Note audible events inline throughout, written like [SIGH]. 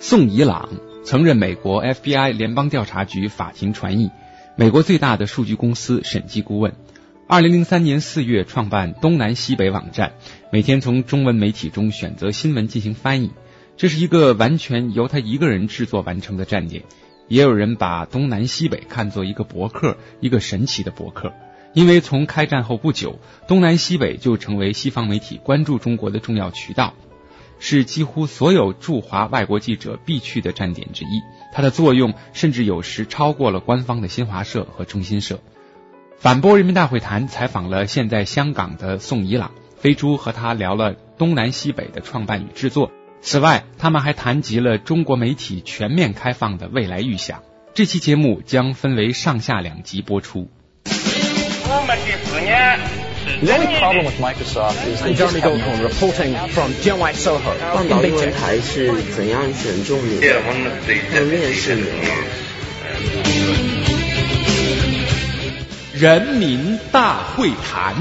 宋怡朗曾任美国 FBI 联邦调查局法庭传译，美国最大的数据公司审计顾问。二零零三年四月创办东南西北网站，每天从中文媒体中选择新闻进行翻译。这是一个完全由他一个人制作完成的站点。也有人把东南西北看作一个博客，一个神奇的博客。因为从开战后不久，东南西北就成为西方媒体关注中国的重要渠道，是几乎所有驻华外国记者必去的站点之一。它的作用甚至有时超过了官方的新华社和中新社。反播人民大会谈采访了现在香港的宋怡朗，飞猪和他聊了东南西北的创办与制作。此外，他们还谈及了中国媒体全面开放的未来预想。这期节目将分为上下两集播出。我们的思念 The only problem with Microsoft is they just have reporting from White Soho 半岛英文台是怎样选中你的？面试你？人民大会谈。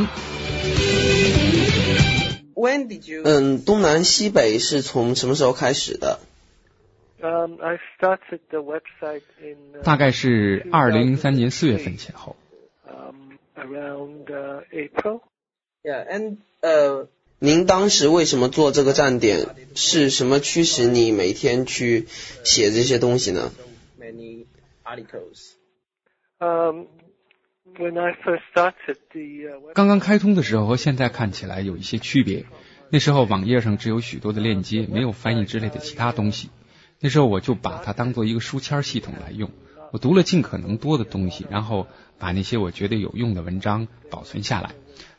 When did you？嗯，东南西北是从什么时候开始的？Um, I started the website in. 大概是二零零三年四月份前后。Um, around April. Yeah, and 呃，您当时为什么做这个站点？是什么驱使你每天去写这些东西呢？Many articles. Um. 刚刚开通的时候和现在看起来有一些区别。那时候网页上只有许多的链接，没有翻译之类的其他东西。那时候我就把它当做一个书签系统来用。我读了尽可能多的东西，然后把那些我觉得有用的文章保存下来。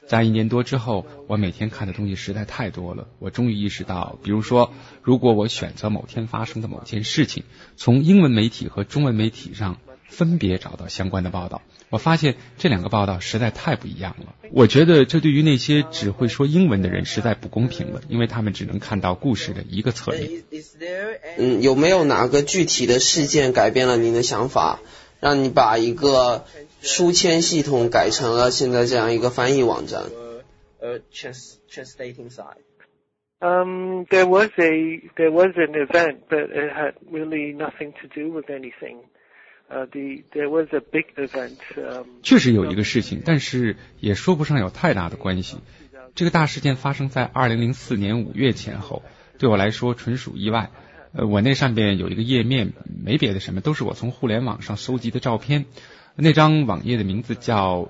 在一年多之后，我每天看的东西实在太多了。我终于意识到，比如说，如果我选择某天发生的某件事情，从英文媒体和中文媒体上分别找到相关的报道。我发现这两个报道实在太不一样了。我觉得这对于那些只会说英文的人实在不公平了，因为他们只能看到故事的一个侧面。嗯，有没有哪个具体的事件改变了您的想法，让你把一个书签系统改成了现在这样一个翻译网站？呃，translating side。Um, there was a there was an event, but it had really nothing to do with anything. 呃，the there was a big event。确实有一个事情，但是也说不上有太大的关系。这个大事件发生在二零零四年五月前后，对我来说纯属意外。呃，我那上边有一个页面，没别的什么，都是我从互联网上搜集的照片。那张网页的名字叫《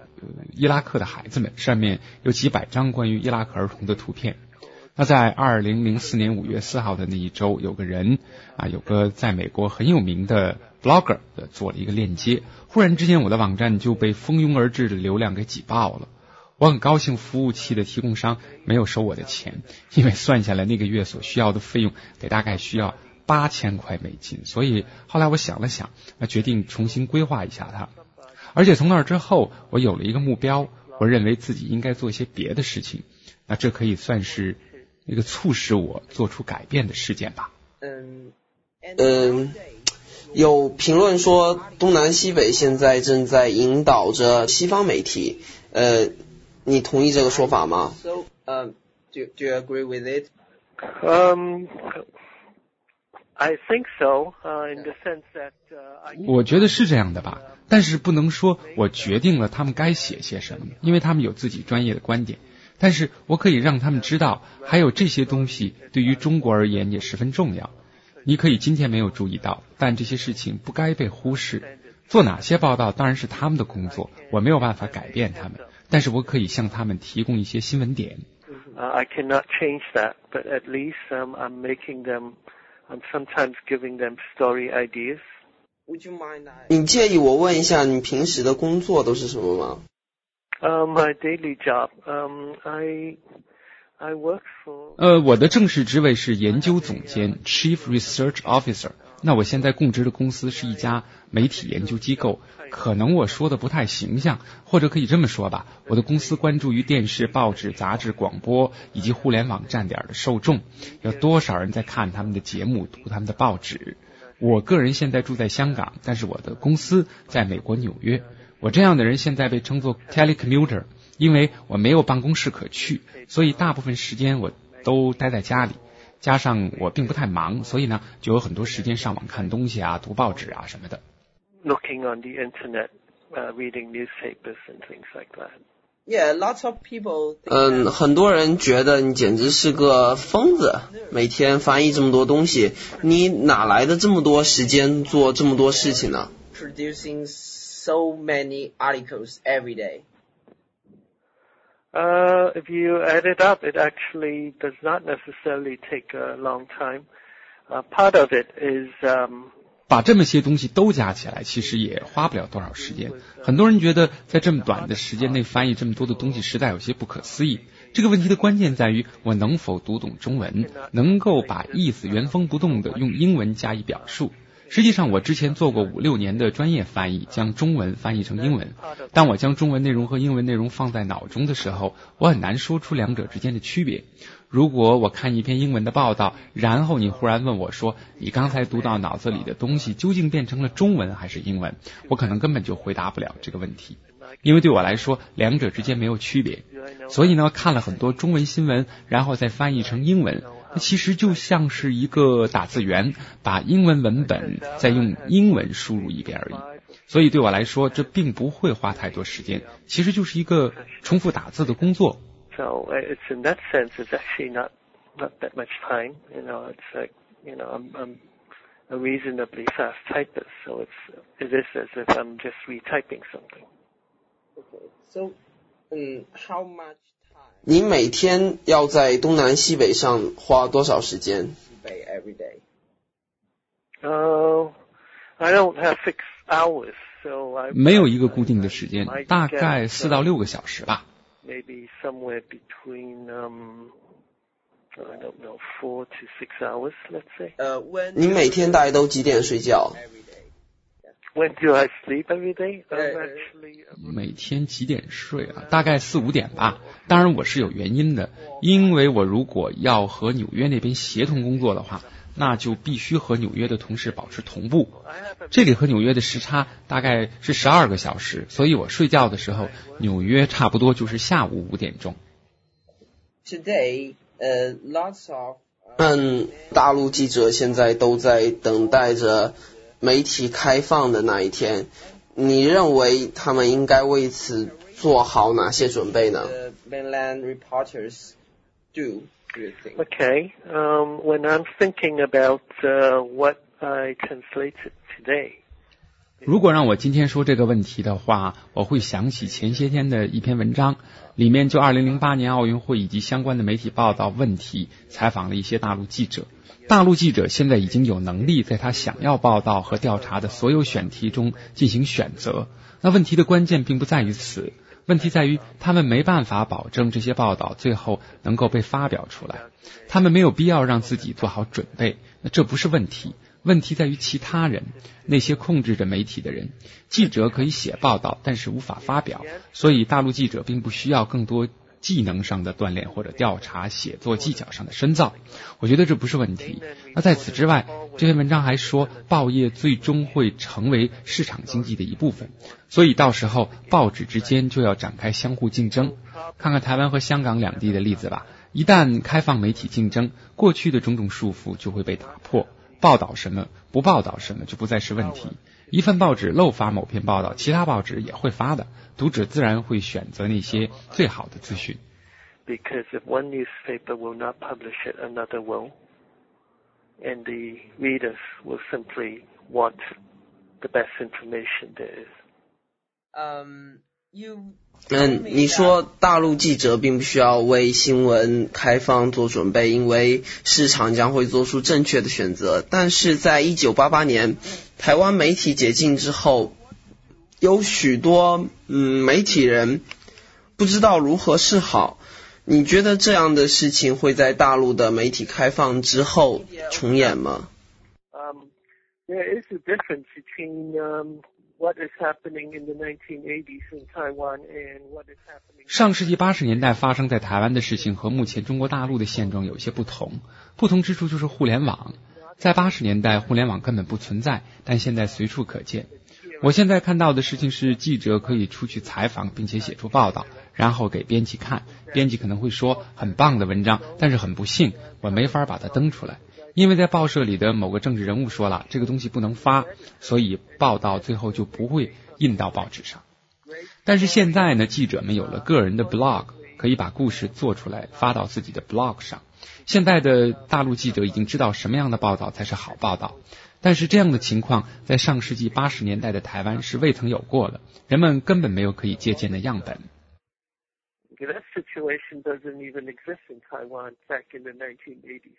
伊拉克的孩子们》，上面有几百张关于伊拉克儿童的图片。那在二零零四年五月四号的那一周，有个人啊，有个在美国很有名的 blogger 做了一个链接，忽然之间我的网站就被蜂拥而至的流量给挤爆了。我很高兴服务器的提供商没有收我的钱，因为算下来那个月所需要的费用得大概需要八千块美金。所以后来我想了想，那决定重新规划一下它。而且从那之后，我有了一个目标，我认为自己应该做一些别的事情。那这可以算是。一个促使我做出改变的事件吧。嗯嗯，有评论说东南西北现在正在引导着西方媒体，呃，你同意这个说法吗？So, um, do do you agree with it? Um, I think so. Uh, in the sense that, uh, 我觉得是这样的吧，但是不能说我决定了他们该写些什么，因为他们有自己专业的观点。但是我可以让他们知道，还有这些东西对于中国而言也十分重要。你可以今天没有注意到，但这些事情不该被忽视。做哪些报道当然是他们的工作，我没有办法改变他们，但是我可以向他们提供一些新闻点。I cannot change that, but at least I'm making them, I'm sometimes giving them story ideas. Would you mind? 你介意我问一下，你平时的工作都是什么吗？Uh, my daily job. Um, I. 呃，我的正式职位是研究总监 （Chief Research Officer）。那我现在供职的公司是一家媒体研究机构。可能我说的不太形象，或者可以这么说吧，我的公司关注于电视、报纸、杂志、广播以及互联网站点的受众，有多少人在看他们的节目、读他们的报纸。我个人现在住在香港，但是我的公司在美国纽约。我这样的人现在被称作 telecommuter，因为我没有办公室可去，所以大部分时间我都待在家里。加上我并不太忙，所以呢，就有很多时间上网看东西啊、读报纸啊什么的。Looking on the internet, uh, reading newspapers and things like that. Yeah, lots of people. 嗯，很多人觉得你简直是个疯子，每天翻译这么多东西，你哪来的这么多时间做这么多事情呢？Producing so many articles every day. Uh, if you add it up, it actually does not necessarily take a long time. Uh, part of it is um, 把这么些东西都加起来，其实也花不了多少时间。很多人觉得在这么短的时间内翻译这么多的东西，实在有些不可思议。这个问题的关键在于我能否读懂中文，能够把意思原封不动的用英文加以表述。实际上，我之前做过五六年的专业翻译，将中文翻译成英文。当我将中文内容和英文内容放在脑中的时候，我很难说出两者之间的区别。如果我看一篇英文的报道，然后你忽然问我说：“你刚才读到脑子里的东西究竟变成了中文还是英文？” [LAUGHS] 我可能根本就回答不了这个问题，因为对我来说，两者之间没有区别。所以呢，看了很多中文新闻，然后再翻译成英文，其实就像是一个打字员把英文文本再用英文输入一遍而已。所以对我来说，这并不会花太多时间，其实就是一个重复打字的工作。So uh, it's in that sense, it's actually not not that much time. You know, it's like you know, I'm I'm a reasonably fast typist, so it's it is as if I'm just retyping something. Okay, so um, how much time? 你每天要在东南西北上花多少时间？西北 every day. Uh, I don't have fixed hours, so I. 没有一个固定的时间，大概四到六个小时吧。maybe somewhere between um I don't know four to six hours, let's say. 呃，你每天大概都几点睡觉？When do I sleep every day? Actually, 每天几点睡啊？大概四五点吧。当然我是有原因的，因为我如果要和纽约那边协同工作的话。那就必须和纽约的同事保持同步。这里和纽约的时差大概是十二个小时，所以我睡觉的时候，纽约差不多就是下午五点钟。Today, uh, lots of 嗯，大陆记者现在都在等待着媒体开放的那一天。你认为他们应该为此做好哪些准备呢？Mainland reporters do. Okay. Um, when I'm thinking about uh, what I translated today. 如果让我今天说这个问题的话，我会想起前些天的一篇文章，里面就2008年奥运会以及相关的媒体报道问题，采访了一些大陆记者。大陆记者现在已经有能力在他想要报道和调查的所有选题中进行选择。那问题的关键并不在于此。问题在于，他们没办法保证这些报道最后能够被发表出来，他们没有必要让自己做好准备。那这不是问题，问题在于其他人，那些控制着媒体的人。记者可以写报道，但是无法发表，所以大陆记者并不需要更多。技能上的锻炼或者调查写作技巧上的深造，我觉得这不是问题。那在此之外，这篇文章还说，报业最终会成为市场经济的一部分，所以到时候报纸之间就要展开相互竞争。看看台湾和香港两地的例子吧，一旦开放媒体竞争，过去的种种束缚就会被打破，报道什么不报道什么就不再是问题。一份报纸漏发某篇报道，其他报纸也会发的，读者自然会选择那些最好的资讯。Because if one newspaper will not publish it, another will, and the readers will simply want the best information there is. Um, 嗯，你说大陆记者并不需要为新闻开放做准备，因为市场将会做出正确的选择。但是在一九八八年台湾媒体解禁之后，有许多嗯媒体人不知道如何是好。你觉得这样的事情会在大陆的媒体开放之后重演吗？嗯，There is a difference between what is happening in the 1980s in Taiwan and what is happening. 上世纪八十年代发生在台湾的事情和目前中国大陆的现状有些不同，不同之处就是互联网。在八十年代，互联网根本不存在，但现在随处可见。我现在看到的事情是，记者可以出去采访，并且写出报道，然后给编辑看。编辑可能会说很棒的文章，但是很不幸，我没法把它登出来，因为在报社里的某个政治人物说了这个东西不能发，所以报道最后就不会印到报纸上。但是现在呢，记者们有了个人的 blog，可以把故事做出来发到自己的 blog 上。现在的大陆记者已经知道什么样的报道才是好报道，但是这样的情况在上世纪八十年代的台湾是未曾有过的，人们根本没有可以借鉴的样本。Situation doesn't even exist in Taiwan back in the 1980s.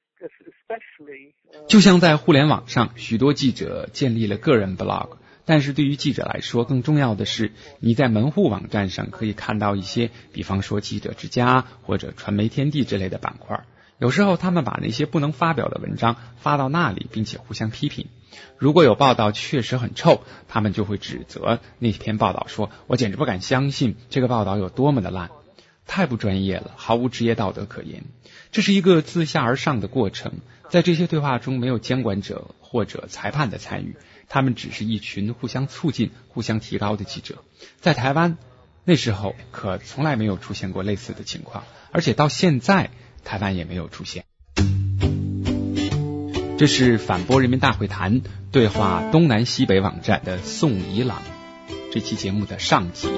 就像在互联网上，许多记者建立了个人 blog。但是对于记者来说，更重要的是，你在门户网站上可以看到一些，比方说记者之家或者传媒天地之类的板块。有时候他们把那些不能发表的文章发到那里，并且互相批评。如果有报道确实很臭，他们就会指责那篇报道，说我简直不敢相信这个报道有多么的烂，太不专业了，毫无职业道德可言。这是一个自下而上的过程，在这些对话中没有监管者或者裁判的参与。他们只是一群互相促进、互相提高的记者。在台湾那时候，可从来没有出现过类似的情况，而且到现在，台湾也没有出现。这是反驳人民大会谈对话东南西北网站的宋怡朗这期节目的上集。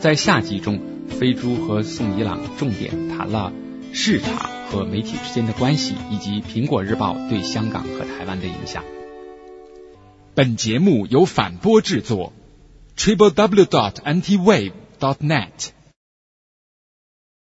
在下集中，飞猪和宋怡朗重点谈了市场和媒体之间的关系，以及苹果日报对香港和台湾的影响。本节目由反播制作，triplew dot ntwave dot net。